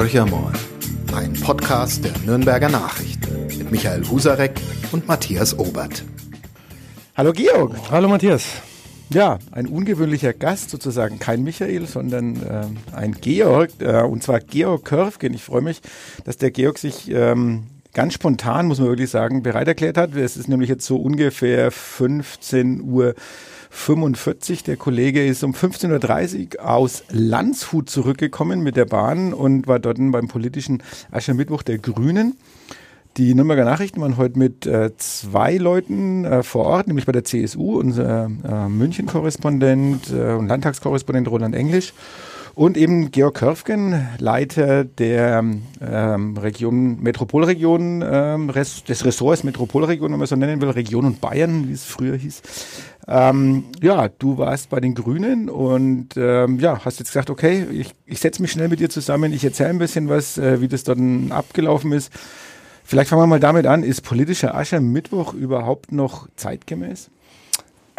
Horcher ein Podcast der Nürnberger Nachrichten mit Michael Husarek und Matthias Obert. Hallo Georg. Hallo Matthias. Ja, ein ungewöhnlicher Gast sozusagen, kein Michael, sondern äh, ein Georg, äh, und zwar Georg Körfgen. Ich freue mich, dass der Georg sich ähm, ganz spontan, muss man wirklich sagen, bereit erklärt hat. Es ist nämlich jetzt so ungefähr 15 Uhr 45. Der Kollege ist um 15.30 Uhr aus Landshut zurückgekommen mit der Bahn und war dort beim politischen Aschermittwoch der Grünen. Die Nürnberger Nachrichten waren heute mit äh, zwei Leuten äh, vor Ort, nämlich bei der CSU, unser äh, München-Korrespondent äh, und Landtagskorrespondent Roland Englisch und eben Georg Körfgen, Leiter der ähm, Region, Metropolregion, ähm, des Ressorts Metropolregion, wenn man so nennen will, Region und Bayern, wie es früher hieß. Ähm, ja, du warst bei den Grünen und ähm, ja, hast jetzt gesagt, okay, ich, ich setze mich schnell mit dir zusammen, ich erzähle ein bisschen was, äh, wie das dann abgelaufen ist. Vielleicht fangen wir mal damit an, ist politischer Aschermittwoch überhaupt noch zeitgemäß?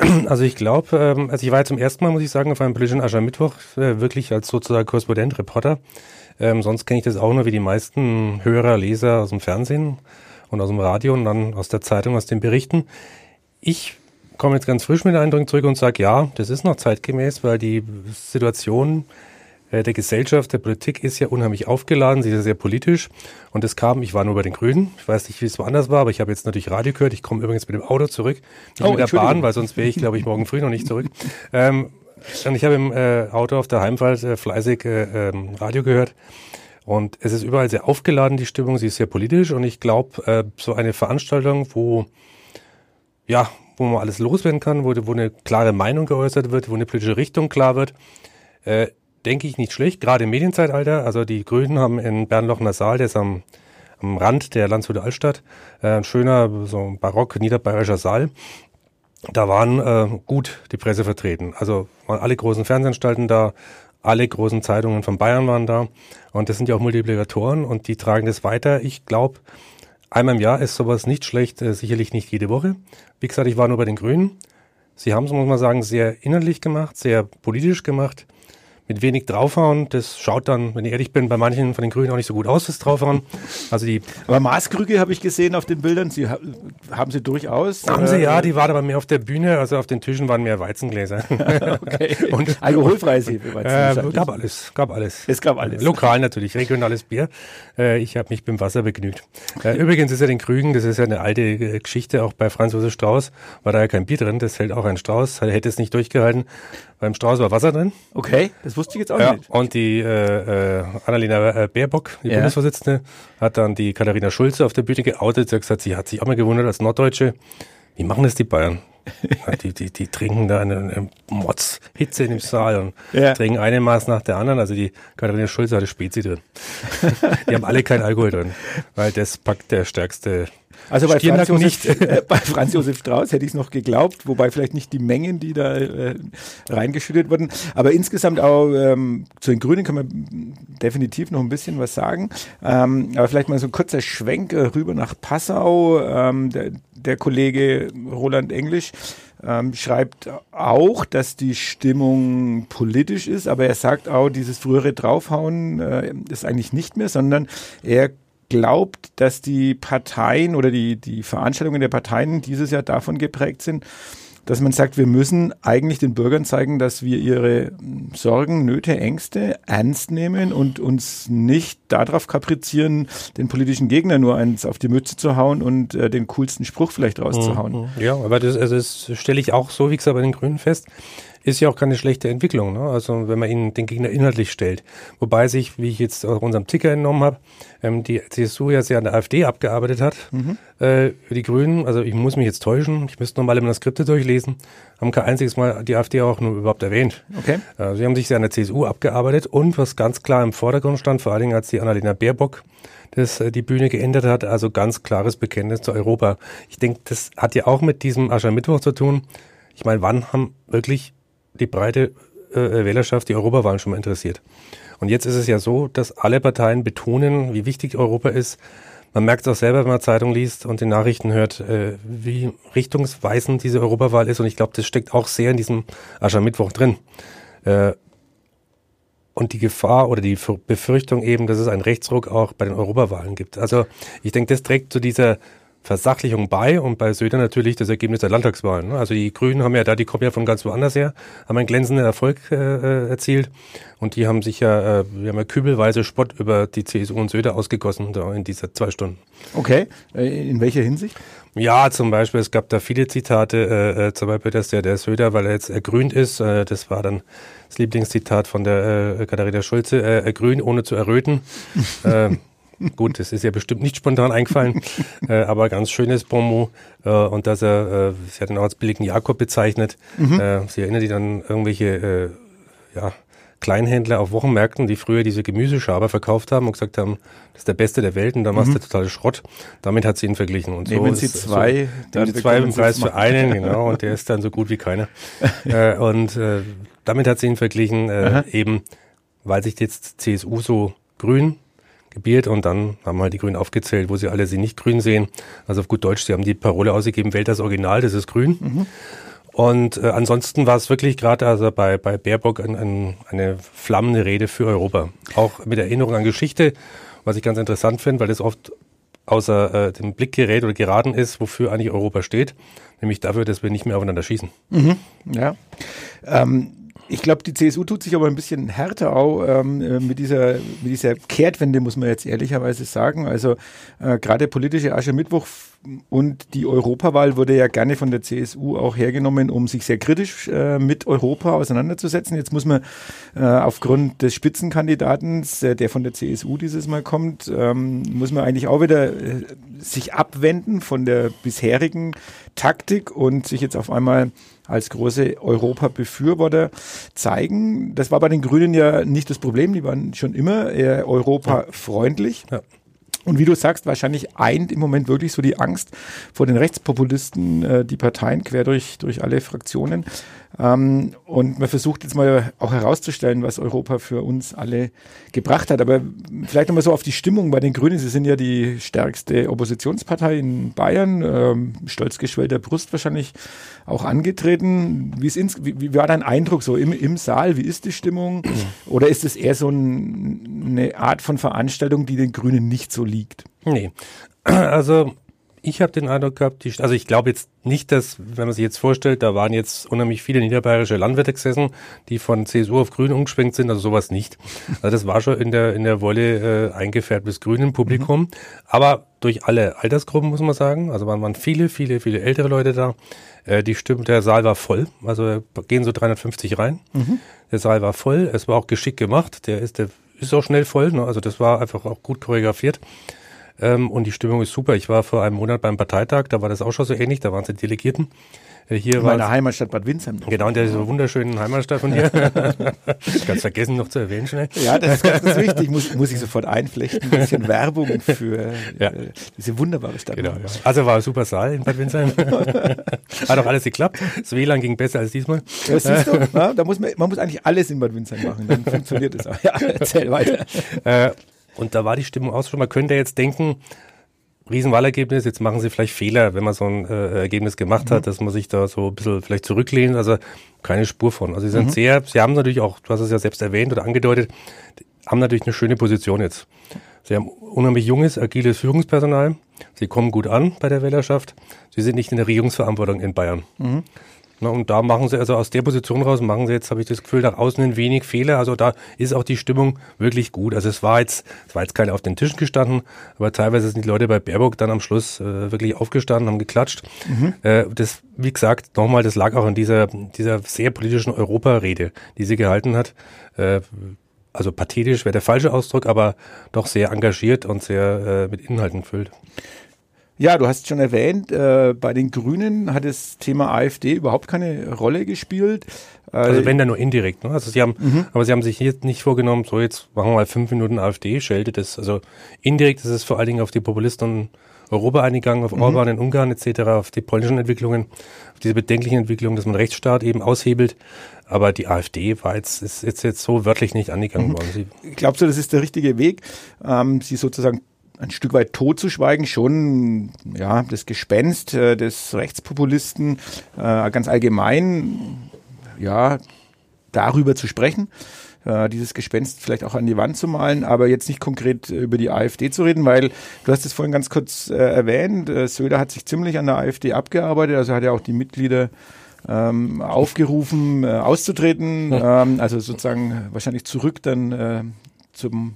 Also ich glaube, ähm, also ich war ja zum ersten Mal, muss ich sagen, auf einem politischen Aschermittwoch, äh, wirklich als sozusagen Korrespondent, Reporter. Ähm, sonst kenne ich das auch nur wie die meisten Hörer, Leser aus dem Fernsehen und aus dem Radio und dann aus der Zeitung, aus den Berichten. Ich komme jetzt ganz frisch mit Eindrücken zurück und sage, ja, das ist noch zeitgemäß, weil die Situation der Gesellschaft, der Politik ist ja unheimlich aufgeladen, sie ist ja sehr politisch. Und es kam, ich war nur bei den Grünen, ich weiß nicht, wie es woanders war, aber ich habe jetzt natürlich Radio gehört. Ich komme übrigens mit dem Auto zurück, nicht oh, mit der Bahn, weil sonst wäre ich, glaube ich, morgen früh noch nicht zurück. Ähm, und ich habe im äh, Auto auf der Heimfahrt äh, fleißig äh, ähm, Radio gehört. Und es ist überall sehr aufgeladen, die Stimmung, sie ist sehr politisch. Und ich glaube, äh, so eine Veranstaltung, wo ja, wo man alles loswerden kann, wo, wo eine klare Meinung geäußert wird, wo eine politische Richtung klar wird, äh, denke ich nicht schlecht, gerade im Medienzeitalter. Also die Grünen haben in Bernlochner Saal, der ist am, am Rand der Landshuter Altstadt, äh, ein schöner, so barock niederbayerischer Saal. Da waren äh, gut die Presse vertreten. Also waren alle großen Fernsehanstalten da, alle großen Zeitungen von Bayern waren da. Und das sind ja auch Multiplikatoren und die tragen das weiter. Ich glaube, Einmal im Jahr ist sowas nicht schlecht, äh, sicherlich nicht jede Woche. Wie gesagt, ich war nur bei den Grünen. Sie haben es, muss man sagen, sehr innerlich gemacht, sehr politisch gemacht mit wenig draufhauen. Das schaut dann, wenn ich ehrlich bin, bei manchen von den Grünen auch nicht so gut aus, das Draufhauen. Also die aber Maßkrüge habe ich gesehen auf den Bildern. Sie haben sie durchaus. Haben sie ja, die waren aber mehr auf der Bühne, also auf den Tischen waren mehr Weizengläser. okay. Und alkoholfreies Weizengläser. Äh, gab alles, gab alles. Es gab alles. Lokal natürlich, regionales Bier. Äh, ich habe mich beim Wasser begnügt. Äh, übrigens ist ja den Krügen, das ist ja eine alte äh, Geschichte, auch bei Franz Josef Strauß war da ja kein Bier drin, das hält auch ein Strauß, hätte es nicht durchgehalten. Beim Strauß war Wasser drin. Okay, das wusste ich jetzt auch ja, nicht. Und die äh, äh, Annalena äh, Baerbock, die ja. Bundesvorsitzende, hat dann die Katharina Schulze auf der Bühne geoutet. Sie hat gesagt, sie hat sich auch mal gewundert als Norddeutsche, wie machen das die Bayern? die, die, die trinken da eine, eine Motzhitze in dem Saal und ja. trinken eine Maß nach der anderen. Also die Katharina Schulze hatte Spezi drin. die haben alle kein Alkohol drin, weil das packt der stärkste also bei Franz, Josef, äh, bei Franz, Josef, Strauß hätte ich es noch geglaubt, wobei vielleicht nicht die Mengen, die da äh, reingeschüttet wurden. Aber insgesamt auch ähm, zu den Grünen kann man definitiv noch ein bisschen was sagen. Ähm, aber vielleicht mal so ein kurzer Schwenk äh, rüber nach Passau. Ähm, der, der Kollege Roland Englisch ähm, schreibt auch, dass die Stimmung politisch ist, aber er sagt auch, dieses frühere Draufhauen äh, ist eigentlich nicht mehr, sondern er glaubt, dass die Parteien oder die, die Veranstaltungen der Parteien dieses Jahr davon geprägt sind, dass man sagt, wir müssen eigentlich den Bürgern zeigen, dass wir ihre Sorgen, Nöte, Ängste ernst nehmen und uns nicht darauf kaprizieren, den politischen Gegner nur eins auf die Mütze zu hauen und äh, den coolsten Spruch vielleicht rauszuhauen. Mhm. Ja, aber das, also das stelle ich auch so, wie gesagt, bei den Grünen fest ist ja auch keine schlechte Entwicklung. Ne? Also wenn man ihn den Gegner inhaltlich stellt. Wobei sich, wie ich jetzt aus unserem Ticker entnommen habe, ähm, die CSU ja sehr an der AfD abgearbeitet hat. Mhm. Äh, die Grünen, also ich muss mich jetzt täuschen, ich müsste nochmal immer Skripte durchlesen, haben kein einziges Mal die AfD auch nur überhaupt erwähnt. Okay. Äh, sie haben sich sehr an der CSU abgearbeitet und was ganz klar im Vordergrund stand, vor allen Dingen als die Annalena Baerbock das äh, die Bühne geändert hat, also ganz klares Bekenntnis zu Europa. Ich denke, das hat ja auch mit diesem Aschermittwoch zu tun. Ich meine, wann haben wirklich die breite äh, Wählerschaft die Europawahlen schon mal interessiert. Und jetzt ist es ja so, dass alle Parteien betonen, wie wichtig Europa ist. Man merkt es auch selber, wenn man Zeitung liest und die Nachrichten hört, äh, wie richtungsweisend diese Europawahl ist. Und ich glaube, das steckt auch sehr in diesem Aschermittwoch drin. Äh, und die Gefahr oder die Befürchtung eben, dass es einen Rechtsruck auch bei den Europawahlen gibt. Also ich denke, das trägt zu dieser Versachlichung bei und bei Söder natürlich das Ergebnis der Landtagswahlen. Ne? Also die Grünen haben ja da, die kommen ja von ganz woanders her, haben einen glänzenden Erfolg äh, äh, erzielt und die haben sich ja, äh, wir haben ja kübelweise Spott über die CSU und Söder ausgegossen da in dieser zwei Stunden. Okay, äh, in welcher Hinsicht? Ja, zum Beispiel, es gab da viele Zitate, äh, äh, zum Beispiel, dass der, der Söder, weil er jetzt ergrünt ist, äh, das war dann das Lieblingszitat von der äh, Katharina Schulze, äh, ergrünt ohne zu erröten. äh, Gut, das ist ja bestimmt nicht spontan eingefallen, äh, aber ganz schönes Bonmot. Äh, und dass er, äh, sie hat ihn auch als billigen Jakob bezeichnet. Mhm. Äh, sie erinnert sich an irgendwelche äh, ja, Kleinhändler auf Wochenmärkten, die früher diese Gemüseschaber verkauft haben und gesagt haben, das ist der Beste der Welt und dann mhm. war es der totale Schrott. Damit hat sie ihn verglichen. Und Nehmen so Sie zwei, so, nehmen Sie zwei im Preis für einen, genau, und der ist dann so gut wie keiner. äh, und äh, damit hat sie ihn verglichen, äh, eben weil sich jetzt CSU so grün gebiert und dann haben halt die Grünen aufgezählt, wo sie alle sie nicht grün sehen. Also auf gut Deutsch, sie haben die Parole ausgegeben, wählt das Original, das ist grün. Mhm. Und äh, ansonsten war es wirklich gerade also bei, bei Baerbock ein, ein, eine flammende Rede für Europa. Auch mit Erinnerung an Geschichte, was ich ganz interessant finde, weil das oft außer äh, dem Blick gerät oder geraten ist, wofür eigentlich Europa steht, nämlich dafür, dass wir nicht mehr aufeinander schießen. Mhm, ja. Ähm, ich glaube, die CSU tut sich aber ein bisschen härter auch ähm, äh, mit, dieser, mit dieser Kehrtwende, muss man jetzt ehrlicherweise sagen. Also äh, gerade politische Aschermittwoch und die Europawahl wurde ja gerne von der CSU auch hergenommen, um sich sehr kritisch äh, mit Europa auseinanderzusetzen. Jetzt muss man äh, aufgrund des Spitzenkandidaten, äh, der von der CSU dieses Mal kommt, ähm, muss man eigentlich auch wieder äh, sich abwenden von der bisherigen Taktik und sich jetzt auf einmal als große Europa-Befürworter zeigen. Das war bei den Grünen ja nicht das Problem, die waren schon immer eher europafreundlich. Ja. Und wie du sagst, wahrscheinlich eint im Moment wirklich so die Angst vor den Rechtspopulisten, äh, die Parteien quer durch, durch alle Fraktionen. Ähm, und man versucht jetzt mal auch herauszustellen, was Europa für uns alle gebracht hat. Aber vielleicht nochmal so auf die Stimmung bei den Grünen. Sie sind ja die stärkste Oppositionspartei in Bayern, ähm, stolz geschwellter Brust wahrscheinlich auch angetreten. Wie, ist ins, wie, wie war dein Eindruck so im, im Saal? Wie ist die Stimmung? Oder ist es eher so ein, eine Art von Veranstaltung, die den Grünen nicht so liegt? Nee. Also ich habe den Eindruck gehabt, die, also ich glaube jetzt nicht, dass, wenn man sich jetzt vorstellt, da waren jetzt unheimlich viele niederbayerische Landwirte gesessen, die von CSU auf Grün umgeschwenkt sind, also sowas nicht. Also das war schon in der, in der Wolle äh, eingefärbtes grünen Publikum, mhm. aber durch alle Altersgruppen, muss man sagen. Also waren, waren viele, viele, viele ältere Leute da. Äh, die Stimme, der Saal war voll, also gehen so 350 rein. Mhm. Der Saal war voll, es war auch geschickt gemacht, der ist, der ist auch schnell voll, ne? also das war einfach auch gut choreografiert. Ähm, und die Stimmung ist super. Ich war vor einem Monat beim Parteitag, da war das auch schon so ähnlich, da waren es die Delegierten. Äh, hier in meiner Heimatstadt Bad Windsheim. Genau, in der so wunderschönen Heimatstadt von dir. ganz vergessen noch zu erwähnen schnell. Ja, das ist ganz, ganz wichtig. Muss, muss ich sofort einflechten. Ein bisschen Werbung für ja. äh, diese wunderbare Stadt. Genau, ja. Also war ein super Saal in Bad Windsheim. Hat auch alles geklappt. Das WLAN ging besser als diesmal. Ja, siehst du, ja, da muss man, man muss eigentlich alles in Bad Windsheim machen. Dann funktioniert es auch. Ja, erzähl weiter. Äh, und da war die Stimmung auch schon. Man könnte jetzt denken, Riesenwahlergebnis, jetzt machen sie vielleicht Fehler, wenn man so ein äh, Ergebnis gemacht mhm. hat, dass man sich da so ein bisschen vielleicht zurücklehnt. Also keine Spur von. Also sie sind mhm. sehr, sie haben natürlich auch, du hast es ja selbst erwähnt oder angedeutet, haben natürlich eine schöne Position jetzt. Sie haben unheimlich junges, agiles Führungspersonal. Sie kommen gut an bei der Wählerschaft. Sie sind nicht in der Regierungsverantwortung in Bayern. Mhm. Na, und da machen sie, also aus der Position raus, machen sie jetzt, habe ich das Gefühl, nach außen ein wenig Fehler. Also da ist auch die Stimmung wirklich gut. Also es war jetzt, es war jetzt keine auf den Tischen gestanden, aber teilweise sind die Leute bei Baerbock dann am Schluss äh, wirklich aufgestanden, haben geklatscht. Mhm. Äh, das, wie gesagt, nochmal, das lag auch in dieser, dieser sehr politischen Europarede, die sie gehalten hat. Äh, also pathetisch wäre der falsche Ausdruck, aber doch sehr engagiert und sehr äh, mit Inhalten gefüllt. Ja, du hast schon erwähnt, äh, bei den Grünen hat das Thema AfD überhaupt keine Rolle gespielt. Äh, also wenn dann nur indirekt. Ne? Also sie haben, mhm. aber sie haben sich hier nicht vorgenommen, so jetzt machen wir mal fünf Minuten AfD, schelte das. Also indirekt ist es vor allen Dingen auf die Populisten Europa eingegangen, auf mhm. Orban in Ungarn etc., auf die polnischen Entwicklungen, auf diese bedenklichen Entwicklungen, dass man Rechtsstaat eben aushebelt. Aber die AfD war jetzt, ist jetzt, jetzt so wörtlich nicht angegangen mhm. worden. Sie Glaubst du, das ist der richtige Weg, ähm, sie sozusagen ein Stück weit totzuschweigen, schon ja das Gespenst äh, des Rechtspopulisten äh, ganz allgemein ja darüber zu sprechen. äh, dieses Gespenst vielleicht auch an die Wand zu malen, aber jetzt nicht konkret über die AfD zu reden, weil du hast es vorhin ganz kurz äh, erwähnt, äh, Söder hat sich ziemlich an der AfD abgearbeitet, also hat ja auch die Mitglieder ähm, aufgerufen, äh, auszutreten, ähm, also sozusagen wahrscheinlich zurück dann zum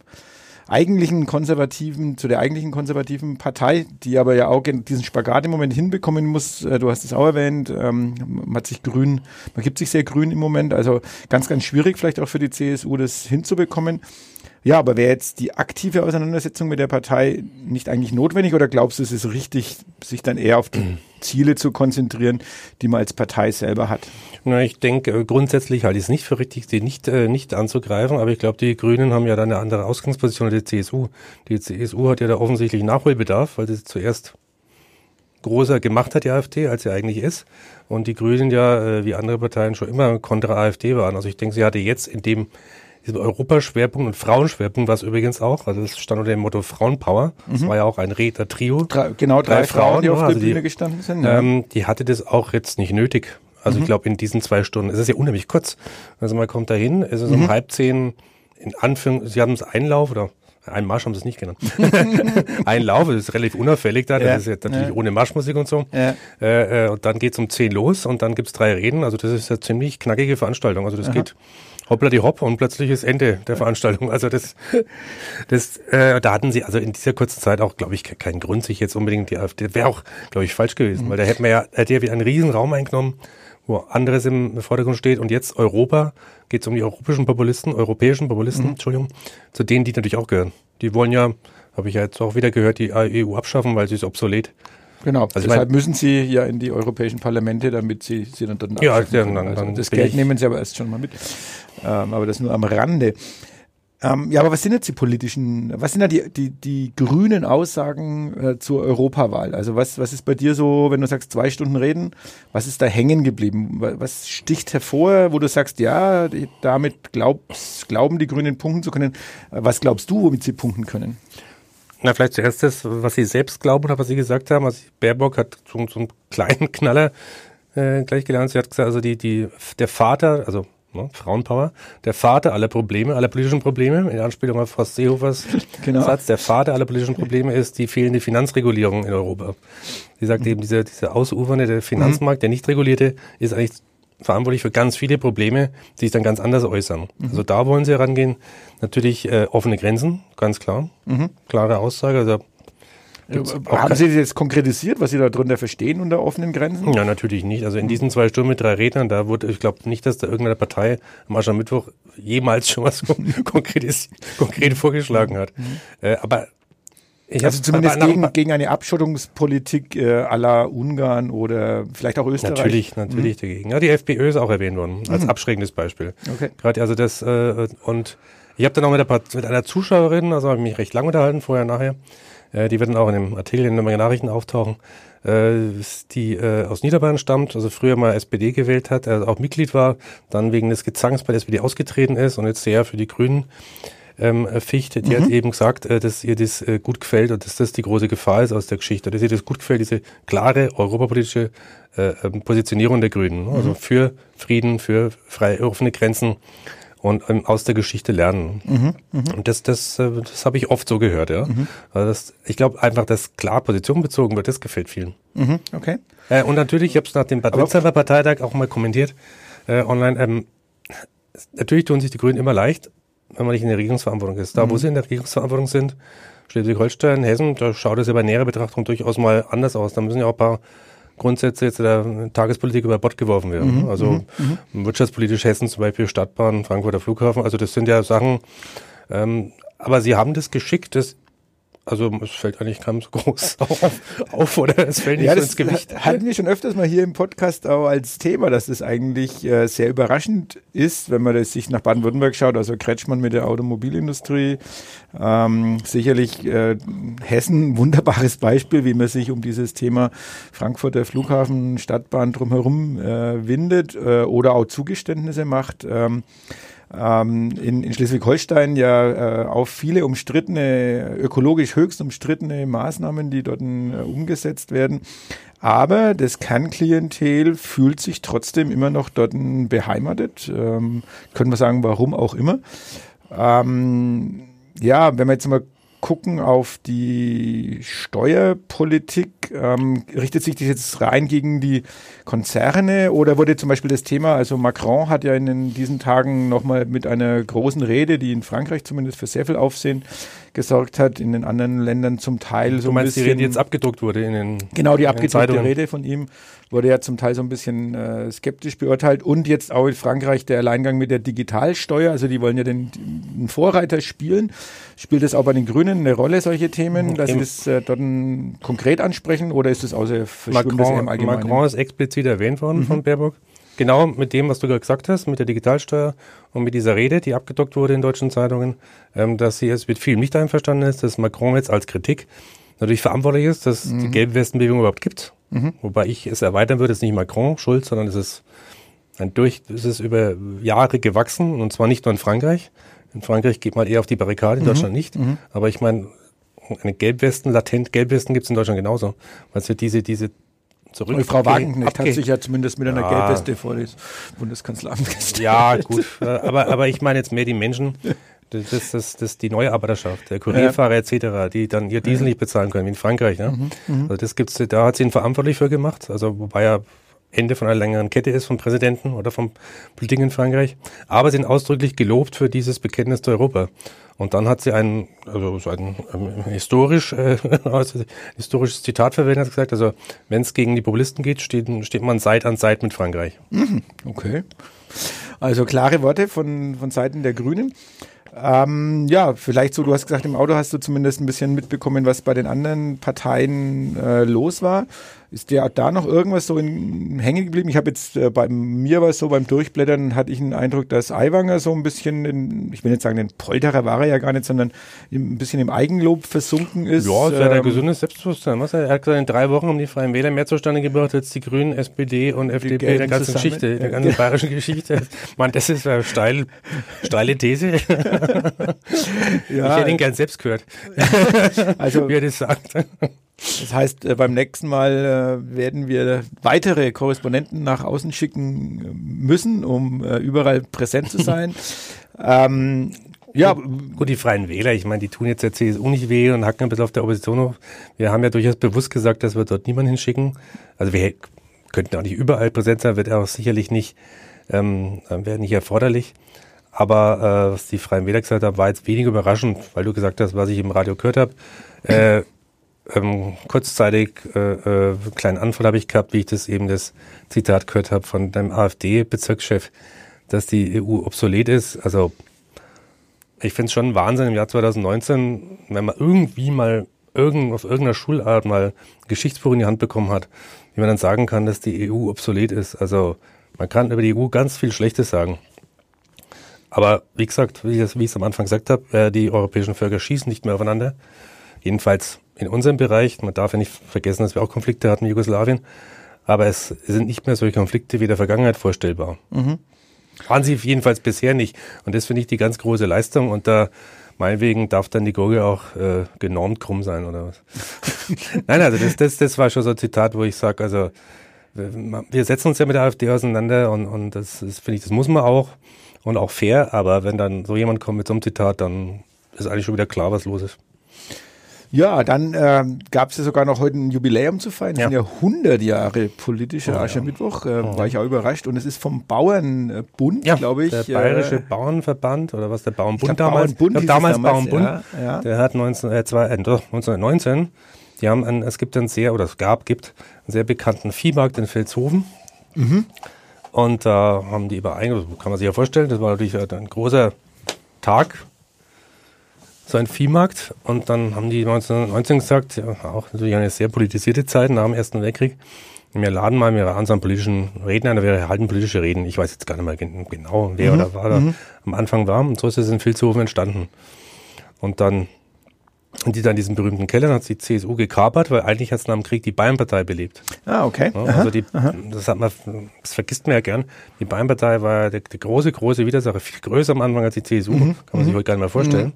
eigentlichen konservativen, zu der eigentlichen konservativen Partei, die aber ja auch diesen Spagat im Moment hinbekommen muss. Äh, du hast es auch erwähnt, ähm, man hat sich grün, man gibt sich sehr grün im Moment, also ganz, ganz schwierig vielleicht auch für die CSU, das hinzubekommen. Ja, aber wäre jetzt die aktive Auseinandersetzung mit der Partei nicht eigentlich notwendig oder glaubst du, es ist richtig, sich dann eher auf die Ziele zu konzentrieren, die man als Partei selber hat? Na, ich denke, äh, grundsätzlich halte ich es nicht für richtig, sie nicht, äh, nicht anzugreifen, aber ich glaube, die Grünen haben ja da eine andere Ausgangsposition als die CSU. Die CSU hat ja da offensichtlich Nachholbedarf, weil sie zuerst großer gemacht hat, die AfD, als sie eigentlich ist. Und die Grünen ja, äh, wie andere Parteien, schon immer kontra AfD waren. Also ich denke, sie hatte jetzt in dem diesem Europaschwerpunkt und Frauenschwerpunkt, was übrigens auch, also das stand unter dem Motto Frauenpower, das mhm. war ja auch ein Redner-Trio. Genau, drei, drei Frauen, Frauen, die auf also der Bühne die, gestanden sind. Ja. Ähm, die hatte das auch jetzt nicht nötig. Also mhm. ich glaube, in diesen zwei Stunden, es ist ja unheimlich kurz. Also man kommt dahin, es ist mhm. um halb zehn, in Anführungszeichen, sie haben es Einlauf oder ein Marsch haben sie es nicht genannt. ein Lauf, das ist relativ unauffällig da, das ja, ist jetzt natürlich ja. ohne Marschmusik und so. Ja. Äh, äh, und dann geht's um zehn los und dann gibt's drei Reden. Also das ist eine ziemlich knackige Veranstaltung. Also das Aha. geht hoppla die hopp und plötzlich ist Ende der Veranstaltung. Also das, das äh, da hatten sie also in dieser kurzen Zeit auch, glaube ich, keinen Grund, sich jetzt unbedingt die AfD, wäre auch, glaube ich, falsch gewesen, mhm. weil da hätten wir ja, hätte ja wieder einen riesen Raum eingenommen, wo anderes im Vordergrund steht und jetzt Europa, geht es um die europäischen Populisten, europäischen Populisten, mhm. Entschuldigung, zu denen die natürlich auch gehören. Die wollen ja, habe ich ja jetzt auch wieder gehört, die EU abschaffen, weil sie ist obsolet. Genau, also deshalb müssen sie ja in die europäischen Parlamente, damit sie sie dann dort Ja, dann, dann, also das Geld nehmen sie aber erst schon mal mit. Ähm, aber das nur am Rande. Ähm, ja, aber was sind jetzt die politischen, was sind da die, die, die grünen Aussagen äh, zur Europawahl? Also was, was ist bei dir so, wenn du sagst, zwei Stunden reden, was ist da hängen geblieben? Was sticht hervor, wo du sagst, ja, damit glaubst, glauben die Grünen punkten zu können? Was glaubst du, womit sie punkten können? Na, vielleicht zuerst das, was sie selbst glauben oder was sie gesagt haben. Also Baerbock hat so, so einen kleinen Knaller äh, gleich gelernt. Sie hat gesagt, also die, die, der Vater, also ne, Frauenpower, der Vater aller Probleme, aller politischen Probleme, in Anspielung auf Horst Seehofers genau. Satz, der Vater aller politischen Probleme ist die fehlende Finanzregulierung in Europa. Sie sagt mhm. eben, dieser, dieser ausufernde der Finanzmarkt, der nicht regulierte, ist eigentlich verantwortlich für ganz viele Probleme, die sich dann ganz anders äußern. Mhm. Also da wollen sie herangehen. Natürlich äh, offene Grenzen, ganz klar. Mhm. Klare Aussage. Also haben Sie das jetzt konkretisiert, was Sie da drunter verstehen unter offenen Grenzen? Ja, natürlich nicht. Also in diesen zwei Stunden mit drei Rednern, da wurde, ich glaube nicht, dass da irgendeine Partei am Aschermittwoch jemals schon was konkret, konkret vorgeschlagen hat. Mhm. Äh, aber ich also zumindest gegen, gegen eine Abschottungspolitik äh, aller Ungarn oder vielleicht auch Österreich. Natürlich, natürlich mhm. dagegen. Ja, die FPÖ ist auch erwähnt worden als mhm. abschreckendes Beispiel. Okay. Gerade also das äh, und ich habe dann auch mit, der, mit einer Zuschauerin, also habe ich mich recht lang unterhalten, vorher, nachher. Äh, die wird dann auch in dem Artikel in den Nachrichten auftauchen. Äh, die äh, aus Niederbayern stammt, also früher mal SPD gewählt hat, also auch Mitglied war, dann wegen des Gezangs bei der SPD ausgetreten ist und jetzt sehr für die Grünen ähm, Fichte, die mhm. hat eben gesagt, äh, dass ihr das äh, gut gefällt und dass das die große Gefahr ist aus der Geschichte, dass ihr das gut gefällt, diese klare europapolitische äh, ähm, Positionierung der Grünen. Ne? Also mhm. für Frieden, für freie, offene Grenzen und ähm, aus der Geschichte lernen. Mhm, mh. Und das, das, äh, das habe ich oft so gehört, ja. Mhm. Also das, ich glaube einfach, dass klar Position bezogen wird, das gefällt vielen. Mhm, okay. Äh, und natürlich, ich habe es nach dem Bad Witzheimer Parteitag auch mal kommentiert äh, online. Ähm, natürlich tun sich die Grünen immer leicht, wenn man nicht in der Regierungsverantwortung ist. Da, mhm. wo sie in der Regierungsverantwortung sind, Schleswig-Holstein, Hessen, da schaut es ja bei näherer Betrachtung durchaus mal anders aus. Da müssen ja auch ein paar Grundsätze jetzt der Tagespolitik über Bord geworfen werden. Mhm. Also mhm. mhm. wirtschaftspolitisch Hessen zum Beispiel Stadtbahn, Frankfurter Flughafen. Also das sind ja Sachen, ähm, aber sie haben das Geschick, das also es fällt eigentlich kaum so groß auf, auf oder es fällt nicht ja, so ins Gewicht. Hatten wir schon öfters mal hier im Podcast auch als Thema, dass das eigentlich äh, sehr überraschend ist, wenn man das sich nach Baden-Württemberg schaut. Also Kretschmann mit der Automobilindustrie. Ähm, sicherlich äh, Hessen, wunderbares Beispiel, wie man sich um dieses Thema Frankfurter Flughafen, Stadtbahn drumherum äh, windet äh, oder auch Zugeständnisse macht. Ähm, ähm, in, in Schleswig-Holstein ja äh, auf viele umstrittene, ökologisch höchst umstrittene Maßnahmen, die dort äh, umgesetzt werden. Aber das Kernklientel fühlt sich trotzdem immer noch dort beheimatet. Ähm, können wir sagen, warum auch immer. Ähm, ja, wenn wir jetzt mal gucken auf die Steuerpolitik, ähm, richtet sich das jetzt rein gegen die Konzerne oder wurde zum Beispiel das Thema, also Macron hat ja in diesen Tagen nochmal mit einer großen Rede, die in Frankreich zumindest für sehr viel Aufsehen gesorgt hat, in den anderen Ländern zum Teil so du meinst, ein bisschen. Die Rede, jetzt abgedruckt wurde in den Genau, die abgedruckte Rede von ihm wurde ja zum Teil so ein bisschen äh, skeptisch beurteilt und jetzt auch in Frankreich der Alleingang mit der Digitalsteuer, also die wollen ja den, den Vorreiter spielen. Spielt es auch bei den Grünen eine Rolle, solche Themen, dass Im sie das äh, dort konkret ansprechen oder ist es außer Macron, im Allgemeinen? Macron ist explizit erwähnt worden mhm. von Baerbock. Genau mit dem, was du gerade gesagt hast, mit der Digitalsteuer und mit dieser Rede, die abgedockt wurde in deutschen Zeitungen, ähm, dass sie jetzt mit vielen nicht einverstanden ist, dass Macron jetzt als Kritik natürlich verantwortlich ist, dass mhm. die Gelbwestenbewegung überhaupt gibt. Mhm. Wobei ich es erweitern würde, es ist nicht Macron schuld, sondern es ist ein durch, es ist über Jahre gewachsen und zwar nicht nur in Frankreich. In Frankreich geht man eher auf die Barrikade, in mhm. Deutschland nicht. Mhm. Aber ich meine, eine Gelbwesten, latent Gelbwesten gibt es in Deutschland genauso. Weil es wird diese, diese zurück. Frau Wagenknecht hat sich ja zumindest mit einer ja. Gelbweste vor das Bundeskanzleramt gestellt. Ja, gut. aber, aber ich meine jetzt mehr die Menschen, das ist das, das die neue Arbeiterschaft, der Kurierfahrer ja. etc., die dann ihr Diesel nicht bezahlen können, wie in Frankreich. Ne? Mhm, mhm, also das gibt's, da hat sie ihn verantwortlich für gemacht, also wobei er Ende von einer längeren Kette ist vom Präsidenten oder vom Politik in Frankreich. Aber sie sind ausdrücklich gelobt für dieses Bekenntnis zu Europa. Und dann hat sie ein, also so ein ähm, historisch, äh, historisches Zitat verwendet, gesagt, also wenn es gegen die Populisten geht, steht, steht man Seit an Seit mit Frankreich. Mhm, okay. Also klare Worte von, von Seiten der Grünen. Ähm, ja, vielleicht so, du hast gesagt, im Auto hast du zumindest ein bisschen mitbekommen, was bei den anderen Parteien äh, los war. Ist dir da noch irgendwas so in, hängen geblieben? Ich habe jetzt äh, bei mir war es so beim Durchblättern hatte ich den Eindruck, dass Aiwanger so ein bisschen, in, ich will nicht sagen, den Polterer war er ja gar nicht, sondern ein bisschen im Eigenlob versunken ist. Ja, das ähm, ein gesundes Selbstbewusstsein. Was? Er hat gesagt, in drei Wochen um die Freien Wähler mehr zustande gebracht als die Grünen, SPD und FDP der ganzen zusammen. Geschichte, der ganzen bayerischen Geschichte. Man, das ist eine steil, steile These. ja. Ich hätte ihn gern selbst gehört. also, wie er das sagt. Das heißt, äh, beim nächsten Mal äh, werden wir weitere Korrespondenten nach außen schicken äh, müssen, um überall präsent zu sein. ähm, ja, gut, die Freien Wähler, ich meine, die tun jetzt der CSU nicht weh und hacken ein bisschen auf der Opposition auf. Wir haben ja durchaus bewusst gesagt, dass wir dort niemanden hinschicken. Also wir könnten auch nicht überall präsent sein, wird auch sicherlich nicht, ähm, wäre nicht erforderlich. Aber äh, was die Freien Wähler gesagt haben, war jetzt wenig überraschend, weil du gesagt hast, was ich im Radio gehört habe. Äh, ähm, kurzzeitig äh, äh, kleinen Anfall habe ich gehabt, wie ich das eben das Zitat gehört habe von dem AfD-Bezirkschef, dass die EU obsolet ist. Also ich finde es schon Wahnsinn im Jahr 2019, wenn man irgendwie mal irgend, auf irgendeiner Schulart mal Geschichtsbuch in die Hand bekommen hat, wie man dann sagen kann, dass die EU obsolet ist. Also man kann über die EU ganz viel Schlechtes sagen. Aber wie gesagt, wie ich es am Anfang gesagt habe, äh, die europäischen Völker schießen nicht mehr aufeinander. Jedenfalls in unserem Bereich, man darf ja nicht vergessen, dass wir auch Konflikte hatten in Jugoslawien, aber es sind nicht mehr solche Konflikte wie in der Vergangenheit vorstellbar. Mhm. Waren sie jedenfalls bisher nicht. Und das finde ich die ganz große Leistung. Und da meinetwegen darf dann die Gurgel auch äh, genormt krumm sein oder was. Nein, also das, das, das war schon so ein Zitat, wo ich sage, also wir setzen uns ja mit der AfD auseinander und, und das, das finde ich, das muss man auch und auch fair, aber wenn dann so jemand kommt mit so einem Zitat, dann ist eigentlich schon wieder klar, was los ist. Ja, dann ähm, gab es ja sogar noch heute ein Jubiläum zu feiern. Es ja. sind ja 100 Jahre politischer oh, Aschermittwoch. Äh, oh. War ich auch überrascht. Und es ist vom Bauernbund, ja, glaube ich. Der Bayerische äh, Bauernverband oder was der Bauernbund damals. Bauernbund glaub, damals, damals Bauernbund. Ja. Der hat 19, äh, zwei, äh, 1919. Die haben einen, es gibt einen sehr, oder es gab, gibt einen sehr bekannten Viehmarkt in Vilshofen. Mhm. Und da äh, haben die überein, kann man sich ja vorstellen, das war natürlich ein großer Tag so ein Viehmarkt. Und dann haben die 1919 gesagt, ja, auch natürlich eine sehr politisierte Zeit nach dem Ersten Weltkrieg, wir laden mal, wir waren so einen politischen Redner, wir halten politische Reden. Ich weiß jetzt gar nicht mehr genau, wer mhm. oder war da mhm. am Anfang war. Und so ist es in Vilshofen entstanden. Und dann Und die dann diesen berühmten Keller hat die CSU gekapert, weil eigentlich hat es nach dem Krieg die Bayernpartei belebt. Ah, okay. Ja, also die, das hat man, das vergisst man ja gern. Die Bayernpartei war ja der, der große, große Widersacher, viel größer am Anfang als die CSU, Mhm. kann man sich heute gar nicht mehr vorstellen.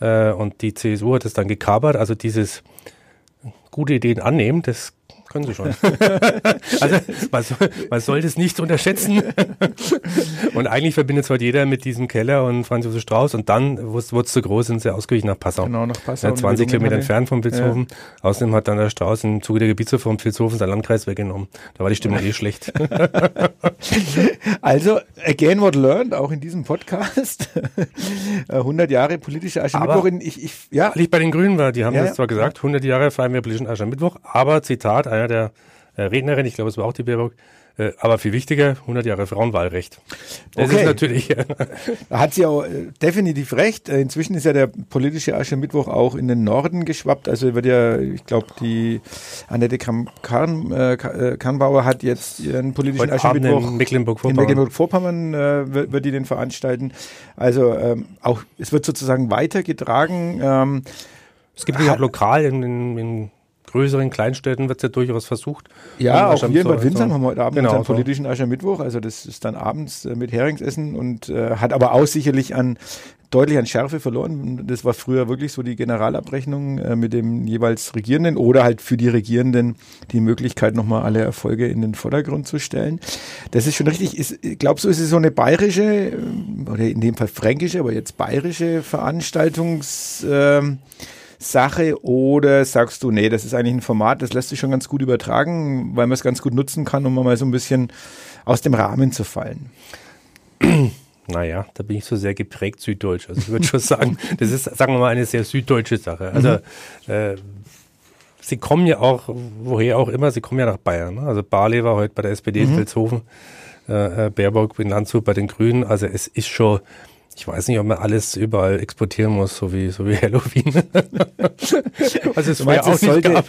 Äh, und die CSU hat es dann gekapert, also dieses gute Ideen annehmen, das können sie schon. also man soll, man soll das nicht unterschätzen. und eigentlich verbindet es heute jeder mit diesem Keller und Franz Josef Strauß und dann wurde es zu groß, sind sie ausgewichen nach Passau. Genau, nach Passau. Ja, Und 20 gelungen Kilometer entfernt vom Vilshofen. Außerdem hat dann der Strauß im Zuge der Gebietsreform Vilshofen sein Landkreis weggenommen. Da war die Stimmung eh schlecht. Also, again what learned, auch in diesem Podcast. Äh, 100 Jahre politische Aschermittwoch. In- Ich, ich, ja, Liegt bei den Grünen war, die haben Ja, das ja. zwar gesagt, 100 Jahre feiern wir politischen Aschermittwoch, aber Zitat einer der äh, Rednerin, ich glaube, es war auch die Baerbock, äh, aber viel wichtiger, 100 Jahre Frauenwahlrecht. Das Okay. ist natürlich, Da hat sie auch äh, definitiv recht. Inzwischen ist ja der politische Aschermittwoch auch in den Norden geschwappt. Also wird ja, ich glaube, die Annette Kram Karn, Ka- Karnbauer hat jetzt ihren politischen heute Aschermittwoch in Mecklenburg-Vorpommern. Mecklenburg-Vorpommern äh, wird, wird die den veranstalten. Also ähm, auch es wird sozusagen weitergetragen. Ähm, Es gibt ja auch lokal in, in, in größeren Kleinstädten wird es ja durchaus versucht. Ja, auch hier in Bad Windsheim haben wir heute Abend Genau, unseren politischen Aschermittwoch. Also das ist dann abends äh, mit Heringsessen und äh, hat aber auch sicherlich an deutlich an Schärfe verloren. Das war früher wirklich so die Generalabrechnung äh, mit dem jeweils Regierenden oder halt für die Regierenden die Möglichkeit, nochmal alle Erfolge in den Vordergrund zu stellen. Das ist schon richtig. Ist, glaube, so ist es so eine bayerische, ähm, oder in dem Fall fränkische, aber jetzt bayerische Veranstaltungs... Ähm, Sache oder sagst du, nee, das ist eigentlich ein Format, das lässt sich schon ganz gut übertragen, weil man es ganz gut nutzen kann, um mal so ein bisschen aus dem Rahmen zu fallen. Naja, da bin ich so sehr geprägt süddeutsch. Also ich würde schon sagen, das ist, sagen wir mal, eine sehr süddeutsche Sache. Also äh, sie kommen ja auch, woher auch immer, sie kommen ja nach Bayern. Ne? Also Barley war heute bei der SPD in Vilshofen, äh, äh, Baerbock in Landshut bei den Grünen. Also es ist schon, ich weiß nicht, ob man alles überall exportieren muss, so wie, so wie Halloween. Was es meinst, auch es sollte,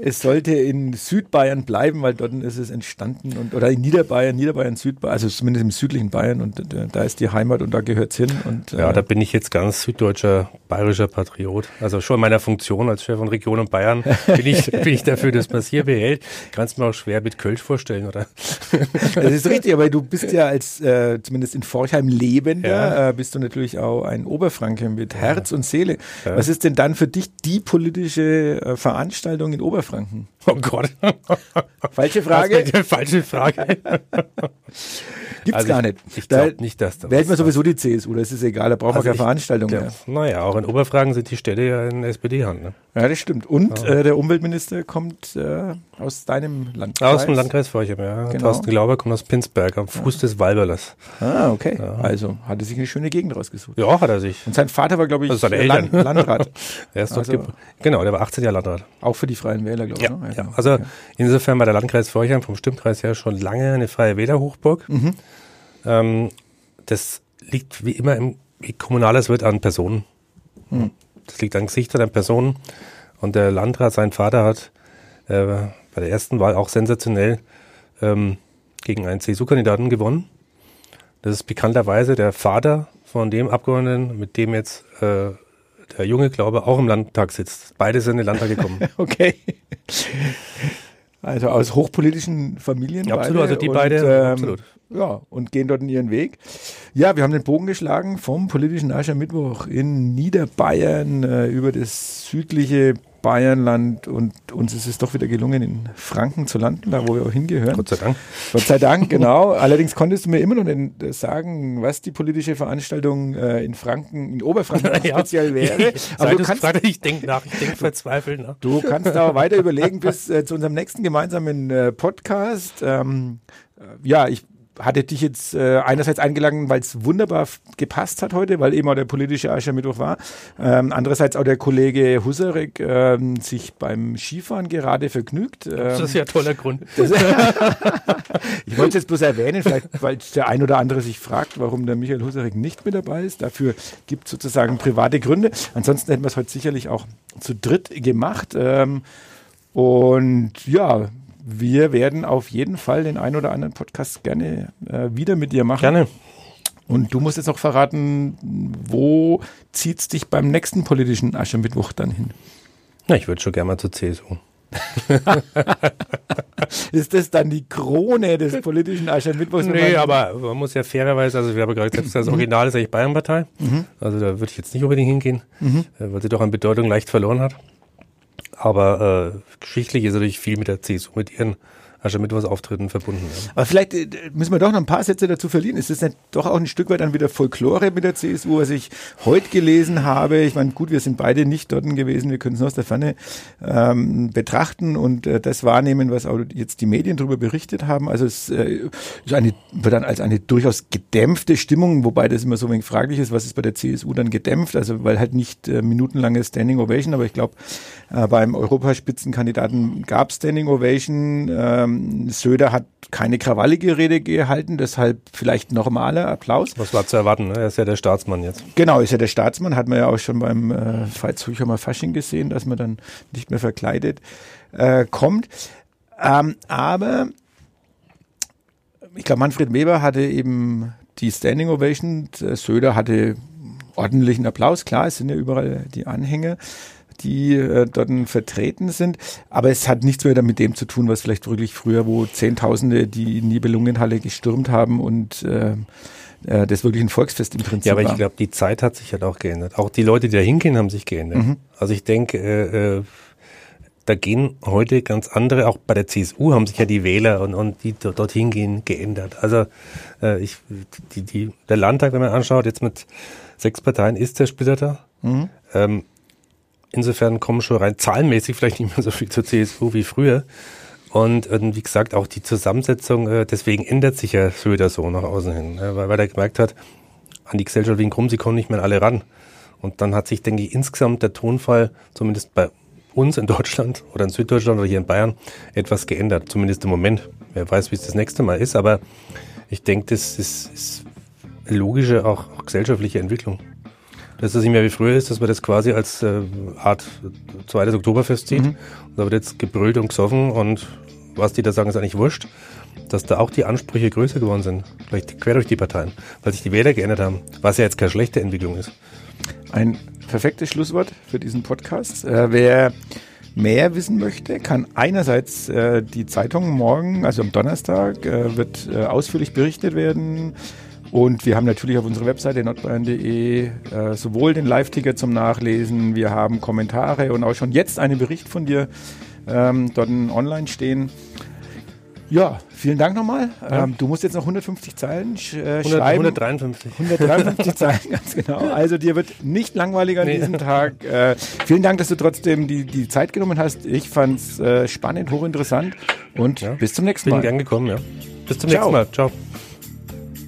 es sollte in Südbayern bleiben, weil dort ist es entstanden und oder in Niederbayern, Niederbayern, Südbayern, also zumindest im südlichen Bayern und äh, da ist die Heimat und da gehört's hin und Ja, äh, da bin ich jetzt ganz süddeutscher, bayerischer Patriot. Also schon in meiner Funktion als Chef von Region und Bayern bin ich, bin ich dafür, dass man es hier behält. Kannst mir auch schwer mit Kölsch vorstellen, oder? Das ist richtig, aber du bist ja als, äh, zumindest in Forchheim lebender, Ja. äh, bist du natürlich auch ein Oberfranke mit Herz und Seele. Ja. Was ist denn dann für dich die politische äh, Veranstaltung in Oberfranken? Oh Gott. Falsche Frage, Falsche Frage. gibt's Also gar ich- nicht. Ich glaube nicht, dass da wählt man sowieso die CSU, das ist egal, da braucht Also man keine ich Veranstaltung Ja, mehr. naja, auch in Oberfragen sind die Städte ja in SPD-Hand. Ne? Ja, das stimmt. Und äh, der Umweltminister kommt äh, aus deinem Landkreis. Aus dem Landkreis Forchheim, ja. Genau. Thorsten Glauber kommt aus Pinsberg, am Fuß des Walberlers. Ah, okay. Also hat er sich eine schöne Gegend rausgesucht. Ja, hat er sich. Und sein Vater war, glaube ich, Also Land. Landrat. Er ist dort Also- genau, der war 18 Jahre Landrat. Auch für die Freien Wähler, glaube ich. Ja, ne? Ja. also insofern war der Landkreis Forchheim vom Stimmkreis her schon lange eine freie Wählerhochburg. Mhm. Ähm, das liegt wie immer im wie kommunales wird an Personen. Mhm. Das liegt an Gesichtern, an Personen. Und der Landrat, sein Vater hat äh, bei der ersten Wahl auch sensationell ähm, gegen einen CSU-Kandidaten gewonnen. Das ist bekannterweise der Vater von dem Abgeordneten, mit dem jetzt äh, der junge Glaube auch im Landtag sitzt. Beide sind in den Landtag gekommen. Okay. Also aus hochpolitischen Familien. Ja, absolut, beide also die und, beide, Ähm, absolut. Ja, und gehen dort in ihren Weg. Ja, wir haben den Bogen geschlagen vom politischen Aschermittwoch in Niederbayern äh, über das südliche Bayernland und uns ist es doch wieder gelungen, in Franken zu landen, da wo wir auch hingehören. Gott sei Dank. Gott sei Dank, genau. Allerdings konntest du mir immer noch nicht äh, sagen, was die politische Veranstaltung äh, in Franken, in Oberfranken speziell wäre. Aber du du kannst fragst, ich denke nach, ich denke verzweifelt nach. Du kannst da weiter überlegen bis äh, zu unserem nächsten gemeinsamen äh, Podcast. Ähm, äh, ja, ich hatte dich jetzt äh, einerseits eingeladen, weil es wunderbar gepasst hat heute, weil eben auch der politische Aschermittwoch war. Ähm, andererseits auch der Kollege Husarek ähm, sich beim Skifahren gerade vergnügt. Ähm, Das ist ja ein toller Grund. ich wollte es jetzt bloß erwähnen, vielleicht, weil der ein oder andere sich fragt, warum der Michael Husarek nicht mit dabei ist. Dafür gibt es sozusagen private Gründe. Ansonsten hätten wir es heute sicherlich auch zu dritt gemacht. Ähm, und ja, wir werden auf jeden Fall den ein oder anderen Podcast gerne äh, wieder mit dir machen. Gerne. Und du musst jetzt auch verraten, wo zieht's dich beim nächsten politischen Aschermittwoch dann hin? Na, ich würde schon gerne mal zur CSU. ist das dann die Krone des politischen Aschermittwochs? Nee, aber man muss ja fairerweise, also wir haben gerade gesagt, das Original ist eigentlich Bayernpartei. Mhm. Also da würde ich jetzt nicht unbedingt hingehen, mhm. Äh, weil sie doch an Bedeutung leicht verloren hat. Aber äh, geschichtlich ist natürlich viel mit der CSU, mit ihren Aschermittwochsauftritten verbunden. Ja. Aber vielleicht äh, müssen wir doch noch ein paar Sätze dazu verlieren. Ist das nicht doch auch ein Stück weit dann wieder Folklore mit der CSU, was ich heute gelesen habe? Ich meine, gut, wir sind beide nicht dort gewesen, wir können es nur aus der Ferne ähm, betrachten und äh, das wahrnehmen, was auch jetzt die Medien darüber berichtet haben. Also es äh, ist eine, wird dann als eine durchaus gedämpfte Stimmung, wobei das immer so ein wenig fraglich ist, was ist bei der CSU dann gedämpft? Also weil halt nicht äh, minutenlange Standing Ovation, aber ich glaube, äh, beim Europaspitzenkandidaten gab Standing Ovation. Ähm, ähm, Söder hat keine krawallige Rede gehalten, deshalb vielleicht normaler Applaus. Was war zu erwarten? Ne? Er ist ja der Staatsmann jetzt. Genau, ist ja der Staatsmann. Hat man ja auch schon beim äh, Veitshöcher Fasching gesehen, dass man dann nicht mehr verkleidet äh, kommt. Ähm, aber ich glaube, Manfred Weber hatte eben die Standing Ovation. Söder hatte ordentlichen Applaus. Klar, es sind ja überall die Anhänger die äh, dort vertreten sind. Aber es hat nichts mehr mit dem zu tun, was vielleicht wirklich früher, wo Zehntausende die Nibelungenhalle gestürmt haben und äh, äh, das wirklich ein Volksfest im Prinzip Ja, aber ich glaube, die Zeit hat sich halt auch geändert. Auch die Leute, die da hingehen, haben sich geändert. Mhm. Also ich denke, äh, äh, da gehen heute ganz andere, auch bei der CSU haben sich ja die Wähler und, und die dorthin gehen geändert. Also äh, ich, die, die, der Landtag, wenn man anschaut, jetzt mit sechs Parteien ist zersplitterter. Mhm. Ähm, Insofern kommen schon rein zahlenmäßig vielleicht nicht mehr so viel zur CSU wie früher. Und, und wie gesagt, auch die Zusammensetzung, äh, deswegen ändert sich ja Söder so nach außen hin, äh, weil, weil er gemerkt hat, an die Gesellschaft wegen krumm, sie kommen nicht mehr alle ran. Und dann hat sich, denke ich, insgesamt der Tonfall, zumindest bei uns in Deutschland oder in Süddeutschland oder hier in Bayern, etwas geändert, zumindest im Moment. Wer weiß, wie es das nächste Mal ist, aber ich denke, das ist, ist logische, auch, auch gesellschaftliche Entwicklung dass das nicht mehr wie früher ist, dass man das quasi als äh, Art zweites Oktoberfest sieht. Mhm. Und da wird jetzt gebrüllt und gesoffen und was die da sagen, ist eigentlich wurscht. Dass da auch die Ansprüche größer geworden sind, vielleicht quer durch die Parteien, weil sich die Wähler geändert haben, was ja jetzt keine schlechte Entwicklung ist. Ein perfektes Schlusswort für diesen Podcast. Äh, wer mehr wissen möchte, kann einerseits äh, die Zeitung morgen, also am Donnerstag, äh, wird äh, ausführlich berichtet werden und wir haben natürlich auf unserer Webseite nordbayern.de äh, sowohl den Live-Ticker zum Nachlesen, wir haben Kommentare und auch schon jetzt einen Bericht von dir ähm, dort online stehen. Ja, vielen Dank nochmal. Ja. Ähm, du musst jetzt noch 150 Zeilen sch äh, 100, schreiben. 153. 153 Zeilen, ganz genau. Also dir wird nicht langweilig an nee. diesem Tag. Äh, vielen Dank, dass du trotzdem die, die Zeit genommen hast. Ich fand es äh, spannend, hochinteressant und ja. bis zum nächsten Mal. Bin gern gekommen, ja. Bis zum Ciao. nächsten Mal. Ciao.